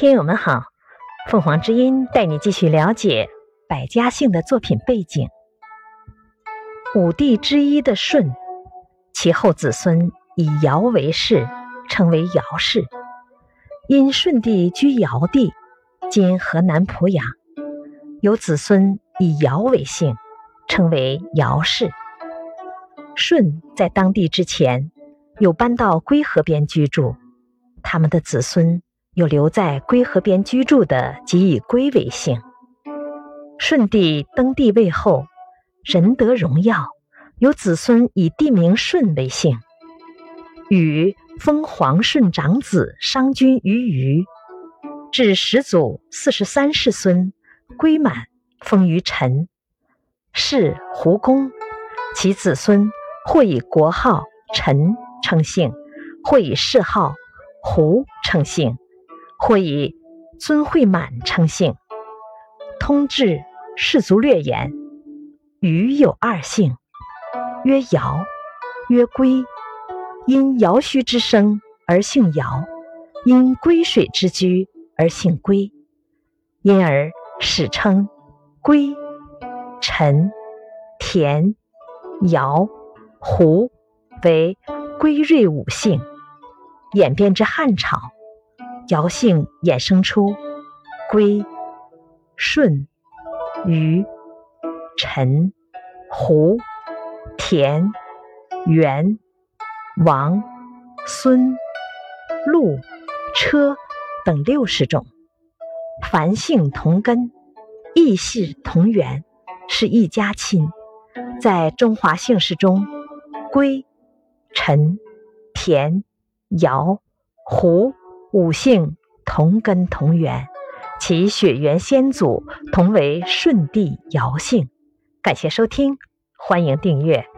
听友们好，凤凰之音带你继续了解百家姓的作品背景。五帝之一的舜，其后子孙以尧为氏，称为尧氏。因舜帝居尧地，今河南濮阳，有子孙以尧为姓，称为尧氏。舜在当地之前，有搬到归河边居住，他们的子孙有留在归河边居住的，即以归为姓。舜帝登帝位后。仁德荣耀，有子孙以帝名舜为姓。禹封皇舜长子商君于虞，至始祖四十三世孙归满封于陈，是胡公。其子孙或以国号陈称姓，或以谥号胡称姓，或以尊惠满称姓。通志氏族略言。禹有二姓，曰尧，曰归。因尧墟之生而姓尧，因归水之居而姓归。因而史称归、陈、田、尧、胡为归瑞五姓。演变至汉朝，尧姓衍生出归、舜、禹。陈、胡、田、元、王、孙、陆、车等六十种，凡姓同根，异姓同源，是一家亲。在中华姓氏中，归、陈、田、尧、胡五姓同根同源，其血缘先祖同为舜帝尧姓。感谢收听，欢迎订阅。